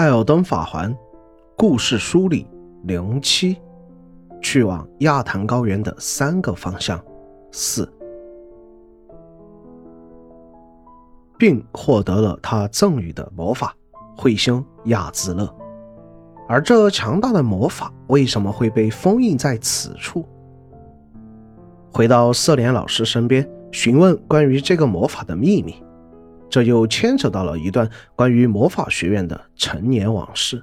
艾尔登法环故事梳理零七，去往亚坛高原的三个方向四，并获得了他赠予的魔法彗星亚兹勒。而这强大的魔法为什么会被封印在此处？回到瑟莲老师身边，询问关于这个魔法的秘密。这又牵扯到了一段关于魔法学院的陈年往事。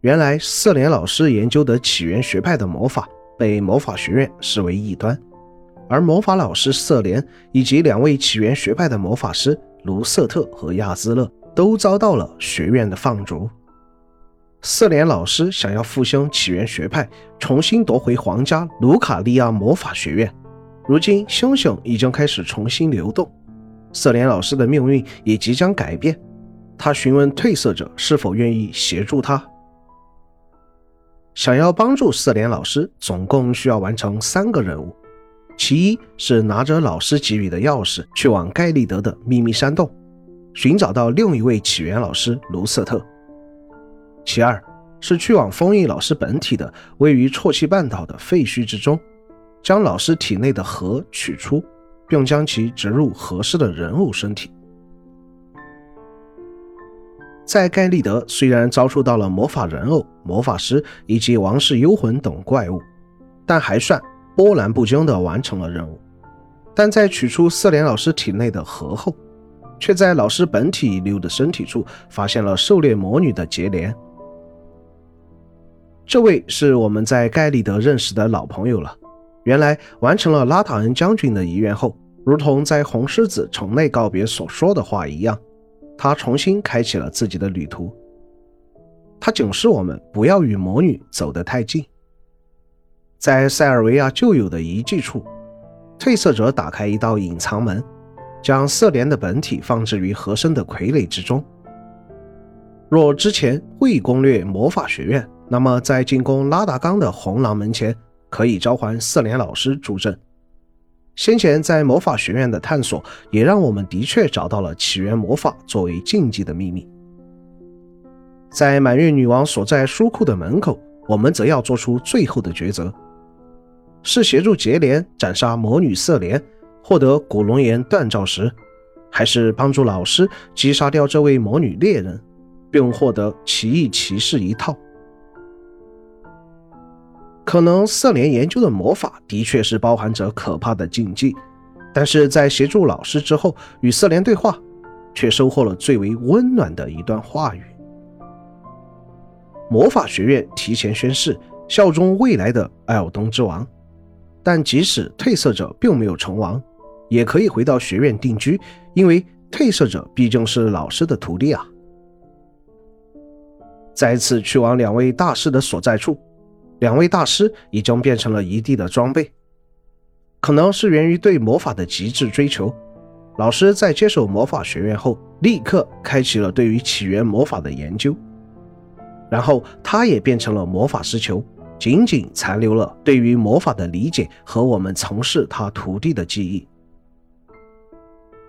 原来，瑟莲老师研究的起源学派的魔法被魔法学院视为异端，而魔法老师瑟莲以及两位起源学派的魔法师卢瑟特和亚兹勒都遭到了学院的放逐。瑟莲老师想要复兴起源学派，重新夺回皇家卢卡利亚魔法学院。如今，星星已经开始重新流动。瑟莲老师的命运也即将改变，他询问褪色者是否愿意协助他。想要帮助瑟莲老师，总共需要完成三个任务：其一是拿着老师给予的钥匙去往盖利德的秘密山洞，寻找到另一位起源老师卢瑟特；其二是去往封印老师本体的位于啜泣半岛的废墟之中，将老师体内的核取出。并将其植入合适的人物身体。在盖利德，虽然遭受到了魔法人偶、魔法师以及王室幽魂等怪物，但还算波澜不惊地完成了任务。但在取出瑟莲老师体内的核后，却在老师本体遗留的身体处发现了狩猎魔女的结连。这位是我们在盖利德认识的老朋友了。原来完成了拉塔恩将军的遗愿后，如同在红狮子城内告别所说的话一样，他重新开启了自己的旅途。他警示我们不要与魔女走得太近。在塞尔维亚旧有的遗迹处，褪色者打开一道隐藏门，将瑟莲的本体放置于和声的傀儡之中。若之前会攻略魔法学院，那么在进攻拉达冈的红狼门前。可以召唤瑟莲老师助阵。先前在魔法学院的探索，也让我们的确找到了起源魔法作为禁忌的秘密。在满月女王所在书库的门口，我们则要做出最后的抉择：是协助杰连斩杀魔女瑟莲，获得古龙岩锻造石，还是帮助老师击杀掉这位魔女猎人，并获得奇异骑士一套？可能瑟莲研究的魔法的确是包含着可怕的禁忌，但是在协助老师之后与瑟莲对话，却收获了最为温暖的一段话语。魔法学院提前宣誓效忠未来的艾尔东之王，但即使褪色者并没有成王，也可以回到学院定居，因为褪色者毕竟是老师的徒弟啊。再次去往两位大师的所在处。两位大师已经变成了一地的装备，可能是源于对魔法的极致追求。老师在接手魔法学院后，立刻开启了对于起源魔法的研究，然后他也变成了魔法师球，仅仅残留了对于魔法的理解和我们曾是他徒弟的记忆。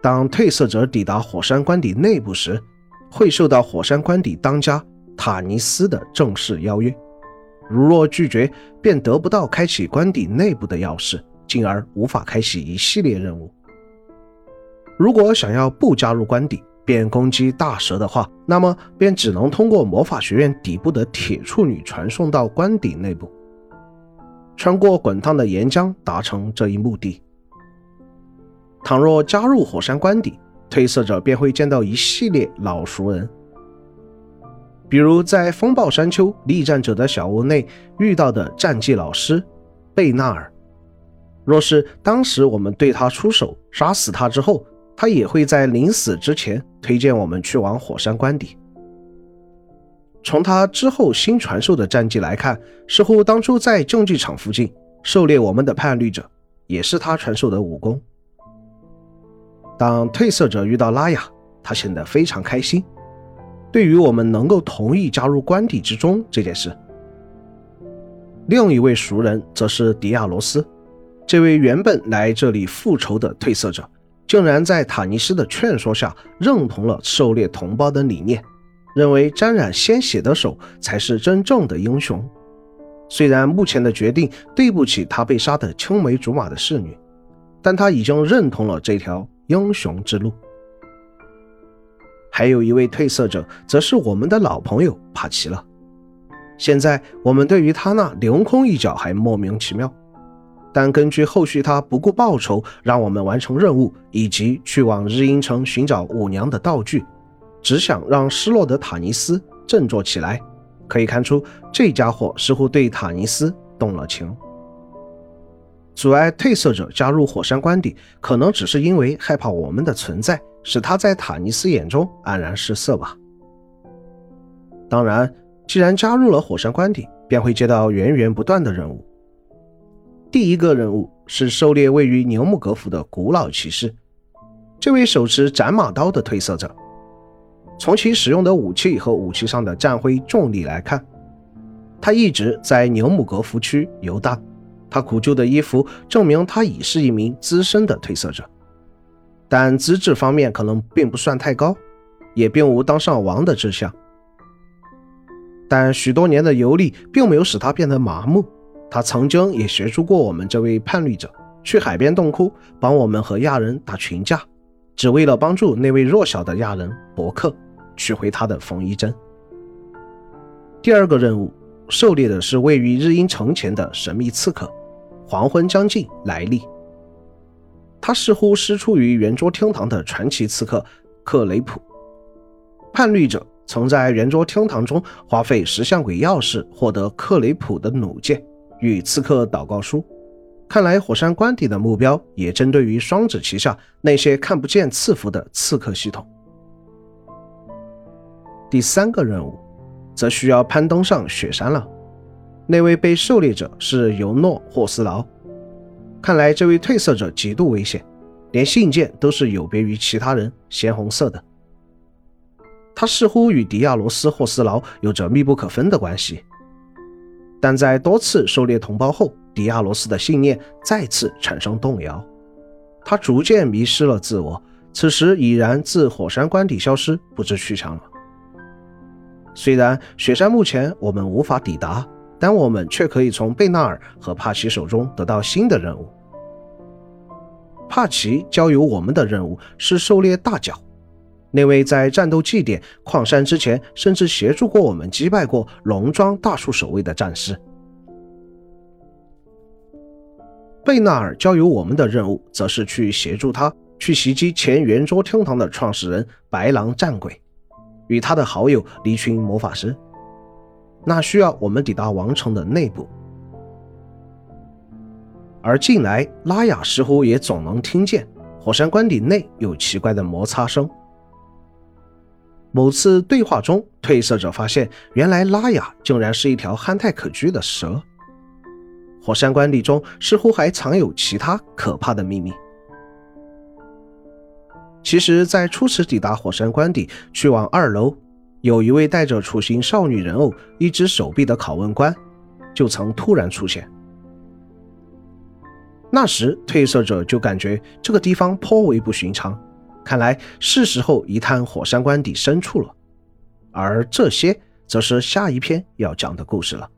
当褪色者抵达火山官邸内部时，会受到火山官邸当家塔尼斯的正式邀约。如若拒绝，便得不到开启官邸内部的钥匙，进而无法开启一系列任务。如果想要不加入官邸，便攻击大蛇的话，那么便只能通过魔法学院底部的铁处女传送到官邸内部，穿过滚烫的岩浆达成这一目的。倘若加入火山官邸，褪色者便会见到一系列老熟人。比如在风暴山丘力战者的小屋内遇到的战绩老师贝纳尔，若是当时我们对他出手杀死他之后，他也会在临死之前推荐我们去往火山关底。从他之后新传授的战绩来看，似乎当初在竞技场附近狩猎我们的叛逆者也是他传授的武功。当褪色者遇到拉雅，他显得非常开心。对于我们能够同意加入官邸之中这件事，另一位熟人则是迪亚罗斯。这位原本来这里复仇的褪色者，竟然在塔尼斯的劝说下认同了狩猎同胞的理念，认为沾染鲜血的手才是真正的英雄。虽然目前的决定对不起他被杀的青梅竹马的侍女，但他已经认同了这条英雄之路。还有一位褪色者，则是我们的老朋友帕奇了。现在我们对于他那凌空一脚还莫名其妙，但根据后续他不顾报酬让我们完成任务，以及去往日阴城寻找舞娘的道具，只想让失落的塔尼斯振作起来。可以看出，这家伙似乎对塔尼斯动了情。阻碍褪色者加入火山官邸，可能只是因为害怕我们的存在，使他在塔尼斯眼中黯然失色吧。当然，既然加入了火山官邸，便会接到源源不断的任务。第一个任务是狩猎位于牛木格府的古老骑士，这位手持斩马刀的褪色者。从其使用的武器和武器上的战徽重力来看，他一直在牛姆格福区游荡。他苦旧的衣服证明他已是一名资深的褪色者，但资质方面可能并不算太高，也并无当上王的志向。但许多年的游历并没有使他变得麻木。他曾经也协助过我们这位叛逆者去海边洞窟帮我们和亚人打群架，只为了帮助那位弱小的亚人伯克。取回他的缝衣针。第二个任务，狩猎的是位于日阴城前的神秘刺客。黄昏将近，来历。他似乎师出于圆桌厅堂的传奇刺客克雷普。叛逆者曾在圆桌厅堂中花费石像鬼钥匙获得克雷普的弩箭与刺客祷告书。看来火山官邸的目标也针对于双子旗下那些看不见赐福的刺客系统。第三个任务，则需要攀登上雪山了。那位被狩猎者是尤诺霍斯劳，看来这位褪色者极度危险，连信件都是有别于其他人，鲜红色的。他似乎与迪亚罗斯霍斯劳有着密不可分的关系，但在多次狩猎同胞后，迪亚罗斯的信念再次产生动摇，他逐渐迷失了自我，此时已然自火山关底消失，不知去向了。虽然雪山目前我们无法抵达，但我们却可以从贝纳尔和帕奇手中得到新的任务。帕奇交由我们的任务是狩猎大角，那位在战斗祭典矿山之前，甚至协助过我们击败过龙庄大树守卫的战士。贝纳尔交由我们的任务，则是去协助他去袭击前圆桌厅堂的创始人白狼战鬼。与他的好友离群魔法师，那需要我们抵达王城的内部。而近来，拉雅似乎也总能听见火山官邸内有奇怪的摩擦声。某次对话中，褪色者发现，原来拉雅竟然是一条憨态可掬的蛇。火山官邸中似乎还藏有其他可怕的秘密。其实，在初次抵达火山官邸，去往二楼，有一位带着雏形少女人偶、一只手臂的拷问官，就曾突然出现。那时，褪色者就感觉这个地方颇为不寻常，看来是时候一探火山官底深处了。而这些，则是下一篇要讲的故事了。